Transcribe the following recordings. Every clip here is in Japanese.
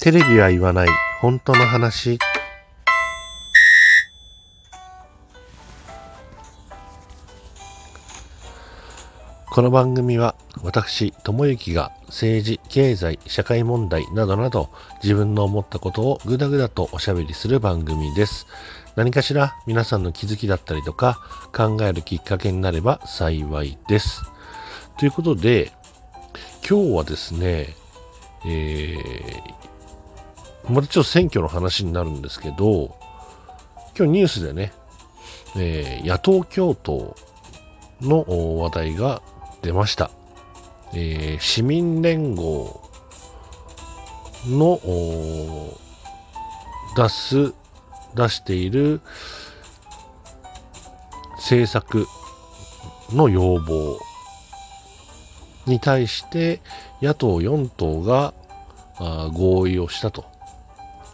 テレビは言わない本当の話この番組は私、ともゆきが政治、経済、社会問題などなど自分の思ったことをぐだぐだとおしゃべりする番組です。何かしら皆さんの気づきだったりとか考えるきっかけになれば幸いです。ということで、今日はですね、えー、またちょっと選挙の話になるんですけど、今日ニュースでね、えー、野党共闘の話題が出ました。えー、市民連合の出す、出している政策の要望に対して野党4党が合意をしたと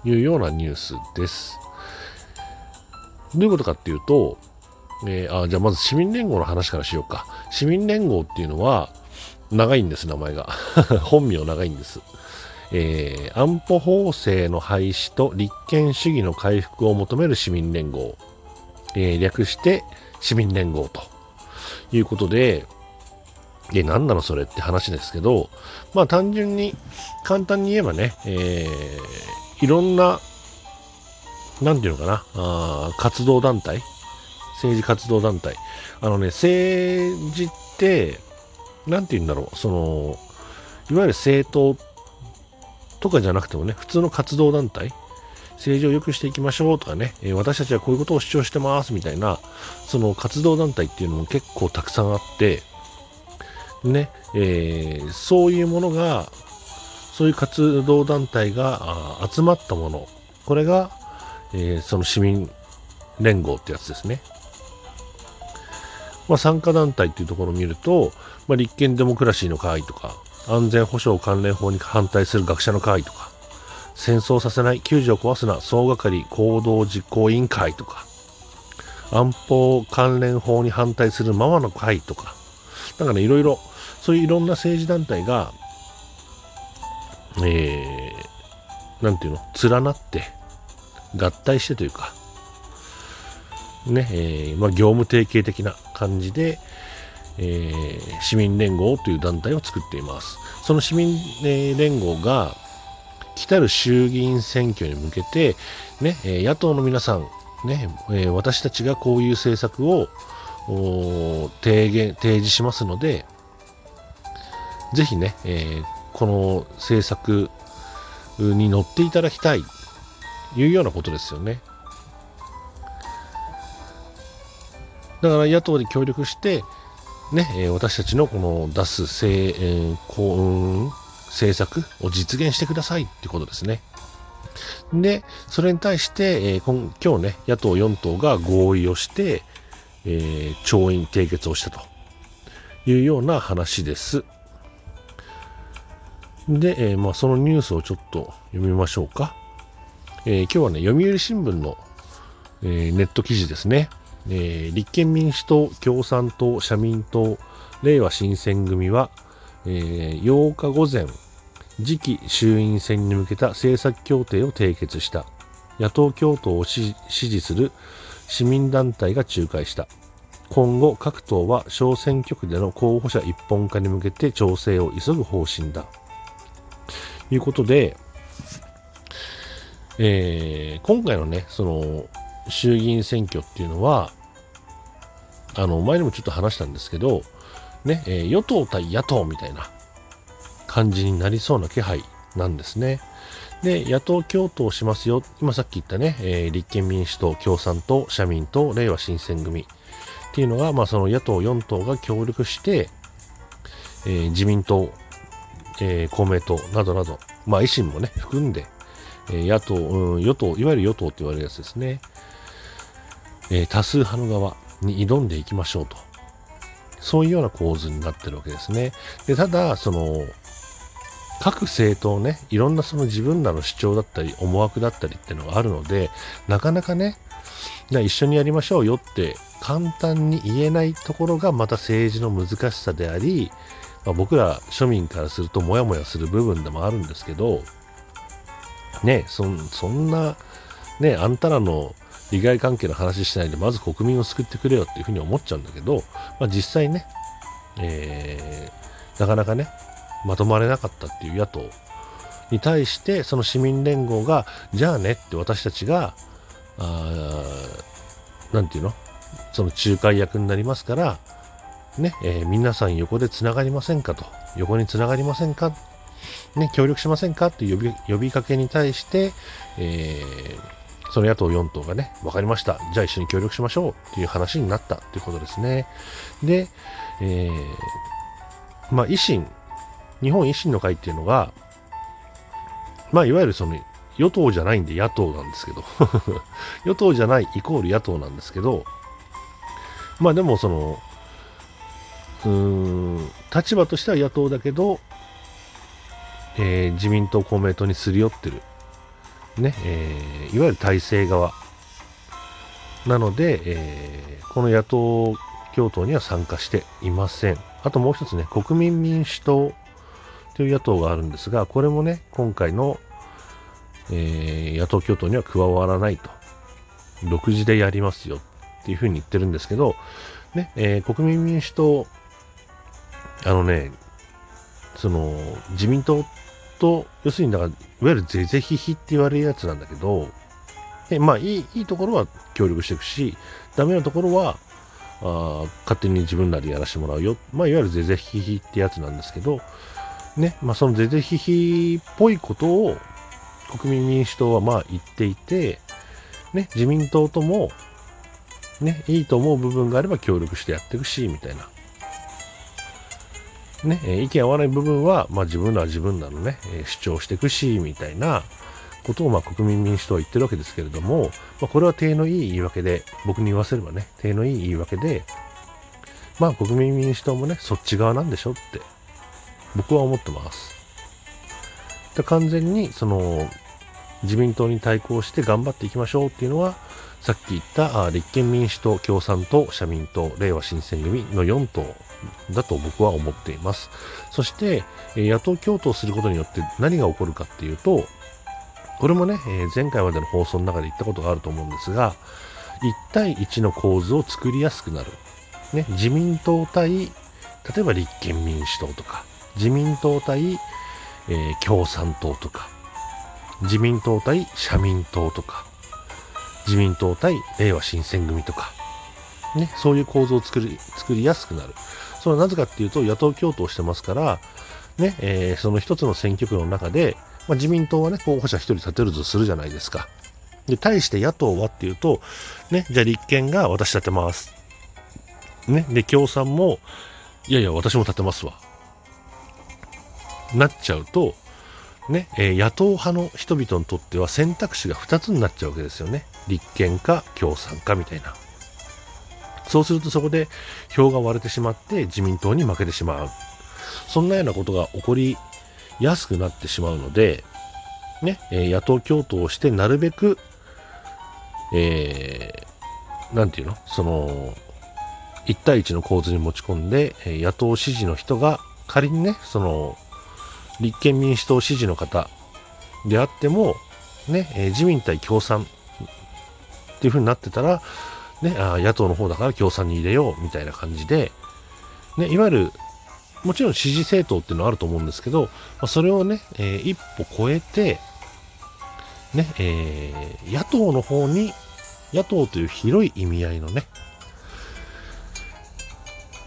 いうようなニュースです。どういうことかっていうと、えー、あじゃあまず市民連合の話からしようか。市民連合っていうのは長いんです、名前が。本名長いんです。えー、安保法制の廃止と立憲主義の回復を求める市民連合、えー、略して市民連合ということで、で、何なのそれって話ですけど、まあ単純に、簡単に言えばね、えー、いろんな、なんていうのかな、あ活動団体、政治活動団体。あのね、政治って、なんて言うんだろう、その、いわゆる政党とかじゃなくてもね、普通の活動団体、政治を良くしていきましょうとかね、え、私たちはこういうことを主張してますみたいな、その活動団体っていうのも結構たくさんあって、ね、えー、そういうものが、そういう活動団体が集まったもの、これが、えー、その市民連合ってやつですね。まあ、参加団体っていうところを見ると、まあ、立憲デモクラシーの会とか、安全保障関連法に反対する学者の会とか、戦争させない、救助を壊すな、総係行動実行委員会とか、安保関連法に反対するママの会とか、なんかね、いろいろ、そういういろんな政治団体が、えー、なんていうの、連なって、合体してというか、ね、えー、まあ、業務提携的な感じで、えー、市民連合という団体を作っています。その市民、連合が、来たる衆議院選挙に向けて、ね、え野党の皆さん、ね、え私たちがこういう政策を提言、提示しますので、ぜひね、えー、この政策に乗っていただきたいと、いうようなことですよね。だから野党で協力して、ね、私たちのこの出す政,、え、こう政策を実現してくださいってことですね。で、それに対して、えー、今今日ね、野党4党が合意をして、えー、調印締結をしたというような話です。で、えー、まあ、そのニュースをちょっと読みましょうか。え今日はね、読売新聞の、えネット記事ですね。え、立憲民主党、共産党、社民党、れいわ新選組は、え、8日午前、次期衆院選に向けた政策協定を締結した。野党共闘を支持する市民団体が仲介した。今後、各党は小選挙区での候補者一本化に向けて調整を急ぐ方針だ。いうことで、えー、今回のね、その、衆議院選挙っていうのは、あの、前にもちょっと話したんですけど、ね、えー、与党対野党みたいな感じになりそうな気配なんですね。で、野党共闘しますよ。今さっき言ったね、えー、立憲民主党、共産党、社民党、令和新選組っていうのが、まあその野党4党が協力して、えー、自民党、えー、公明党などなど、まあ維新もね、含んで、え野党、うん、与党、いわゆる与党って言われるやつですね。え多数派の側、に挑んでいきましょうと。そういうような構図になってるわけですね。で、ただ、その、各政党ね、いろんなその自分らの主張だったり、思惑だったりっていうのがあるので、なかなかね、じゃあ一緒にやりましょうよって簡単に言えないところがまた政治の難しさであり、まあ、僕ら庶民からするとモヤモヤする部分でもあるんですけど、ね、そそんな、ね、あんたらの利害関係の話しないで、まず国民を救ってくれよっていうふうに思っちゃうんだけど、まあ、実際ね、えー、なかなかね、まとまれなかったっていう野党に対して、その市民連合が、じゃあねって私たちが、あなんていうの？その仲介役になりますから、ね、えー、皆さん横でつながりませんかと、横につながりませんか、ね、協力しませんか？という呼びかけに対して、えー、その野党4党がね、分かりました。じゃあ一緒に協力しましょう。っていう話になったということですね。で、えー、まあ、維新、日本維新の会っていうのが、まあ、いわゆるその与党じゃないんで野党なんですけど。与党じゃないイコール野党なんですけど、まあでもその、立場としては野党だけど、えー、自民党、公明党にすり寄ってる。ね、えー、いわゆる体制側。なので、えー、この野党共闘には参加していません。あともう一つね、国民民主党という野党があるんですが、これもね、今回の、え、野党共闘には加わらないと。独自でやりますよっていうふうに言ってるんですけど、ね、えー、国民民主党、あのね、その、自民党と、要するに、だから、いわゆるぜぜひひって言われるやつなんだけど、でまあいい、いいところは協力していくし、ダメなところは、あ勝手に自分らでやらせてもらうよ。まあ、いわゆるぜぜひひってやつなんですけど、ね、まあ、そのぜぜひひっぽいことを国民民主党はまあ言っていて、ね、自民党とも、ね、いいと思う部分があれば協力してやっていくし、みたいな。ね、え意見合わない部分は、まあ、自分らは自分らのね、え主張していくし、みたいなことを、まあ、国民民主党は言ってるわけですけれども、まあ、これは手のいい言い訳で、僕に言わせればね、手のいい言い訳で、まあ、国民民主党もね、そっち側なんでしょって、僕は思ってます。で完全に、その、自民党に対抗して頑張っていきましょうっていうのは、さっき言った立憲民主党、共産党、社民党、れいわ新選組の4党だと僕は思っています。そして、野党共闘することによって何が起こるかっていうと、これもね、前回までの放送の中で言ったことがあると思うんですが、1対1の構図を作りやすくなる。ね、自民党対、例えば立憲民主党とか、自民党対、えー、共産党とか、自民党対社民党とか、自民党対令和新選組とか、ね、そういう構造を作り、作りやすくなる。それはなぜかっていうと、野党共闘してますから、ね、えー、その一つの選挙区の中で、まあ、自民党はね、候補者一人立てるとするじゃないですか。で、対して野党はっていうと、ね、じゃあ立憲が私立てます。ね、で、共産も、いやいや、私も立てますわ。なっちゃうと、ね、えー、野党派の人々にとっては選択肢が2つになっちゃうわけですよね。立憲か共産かみたいな。そうするとそこで票が割れてしまって自民党に負けてしまう。そんなようなことが起こりやすくなってしまうので、ね、えー、野党共闘をしてなるべく、えー、ていうの？その、1対1の構図に持ち込んで、え、野党支持の人が仮にね、その、立憲民主党支持の方であっても、ね、え、自民対共産っていう風になってたら、ね、あ野党の方だから共産に入れようみたいな感じで、ね、いわゆる、もちろん支持政党っていうのはあると思うんですけど、まあ、それをね、えー、一歩超えて、ね、えー、野党の方に、野党という広い意味合いのね、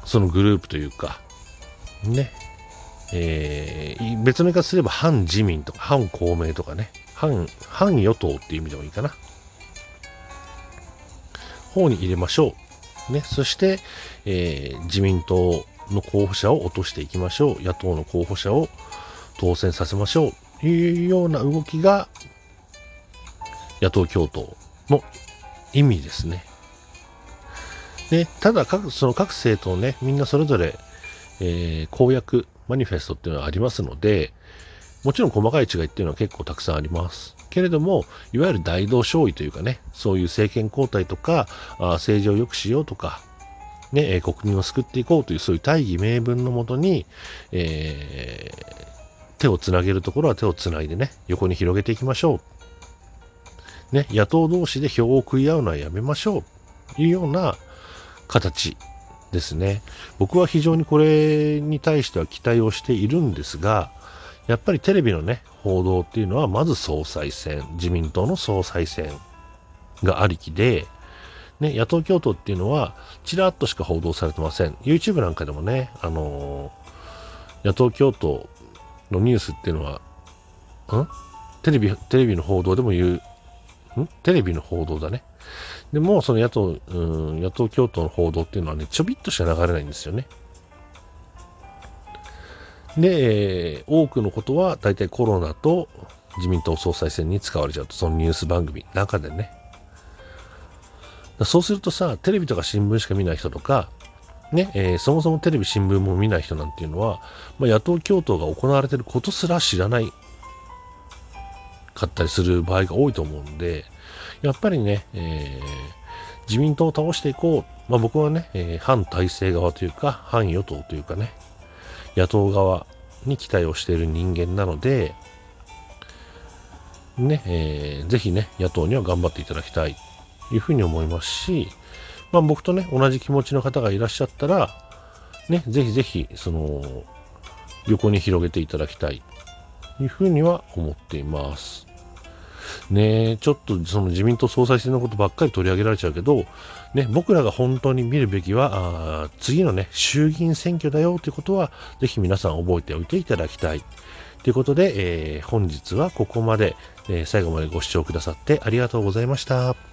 そのグループというか、ね、えー、別の言い方すれば反自民とか反公明とかね、反、反与党っていう意味でもいいかな。方に入れましょう。ね、そして、えー、自民党の候補者を落としていきましょう。野党の候補者を当選させましょう。というような動きが、野党共闘の意味ですね。で、ただ各、その各政党ね、みんなそれぞれ、えー、公約、マニフェストっていうのはありますので、もちろん細かい違いっていうのは結構たくさんあります。けれども、いわゆる大同勝利というかね、そういう政権交代とか、あ政治を良くしようとか、ね、国民を救っていこうというそういう大義名分のもとに、え手をつなげるところは手をつないでね、横に広げていきましょう。ね、野党同士で票を食い合うのはやめましょう。というような形ですね。僕は非常にこれに対しては期待をしているんですが、やっぱりテレビのね、報道っていうのは、まず総裁選、自民党の総裁選がありきで、ね、野党共闘っていうのは、ちらっとしか報道されてません。YouTube なんかでもね、あのー、野党共闘のニュースっていうのは、ん？テレビ、テレビの報道でも言う、ん？テレビの報道だね。でも、その野党、うん、野党共闘の報道っていうのはね、ちょびっとしか流れないんですよね。で、えー、多くのことは大体コロナと自民党総裁選に使われちゃうと、そのニュース番組の中でね。そうするとさ、テレビとか新聞しか見ない人とか、ね、えー、そもそもテレビ、新聞も見ない人なんていうのは、まあ、野党共闘が行われてることすら知らないかったりする場合が多いと思うんで、やっぱりね、えー、自民党を倒していこう。まあ、僕はね、えー、反体制側というか、反与党というかね、野党側に期待をしている人間なので、ね、えー、ぜひね、野党には頑張っていただきたいというふうに思いますし、まあ僕とね、同じ気持ちの方がいらっしゃったら、ね、ぜひぜひ、その、横に広げていただきたいというふうには思っています。ねちょっとその自民党総裁選のことばっかり取り上げられちゃうけど、ね、僕らが本当に見るべきは、あ次のね、衆議院選挙だよということは、ぜひ皆さん覚えておいていただきたい。ということで、えー、本日はここまで、えー、最後までご視聴くださってありがとうございました。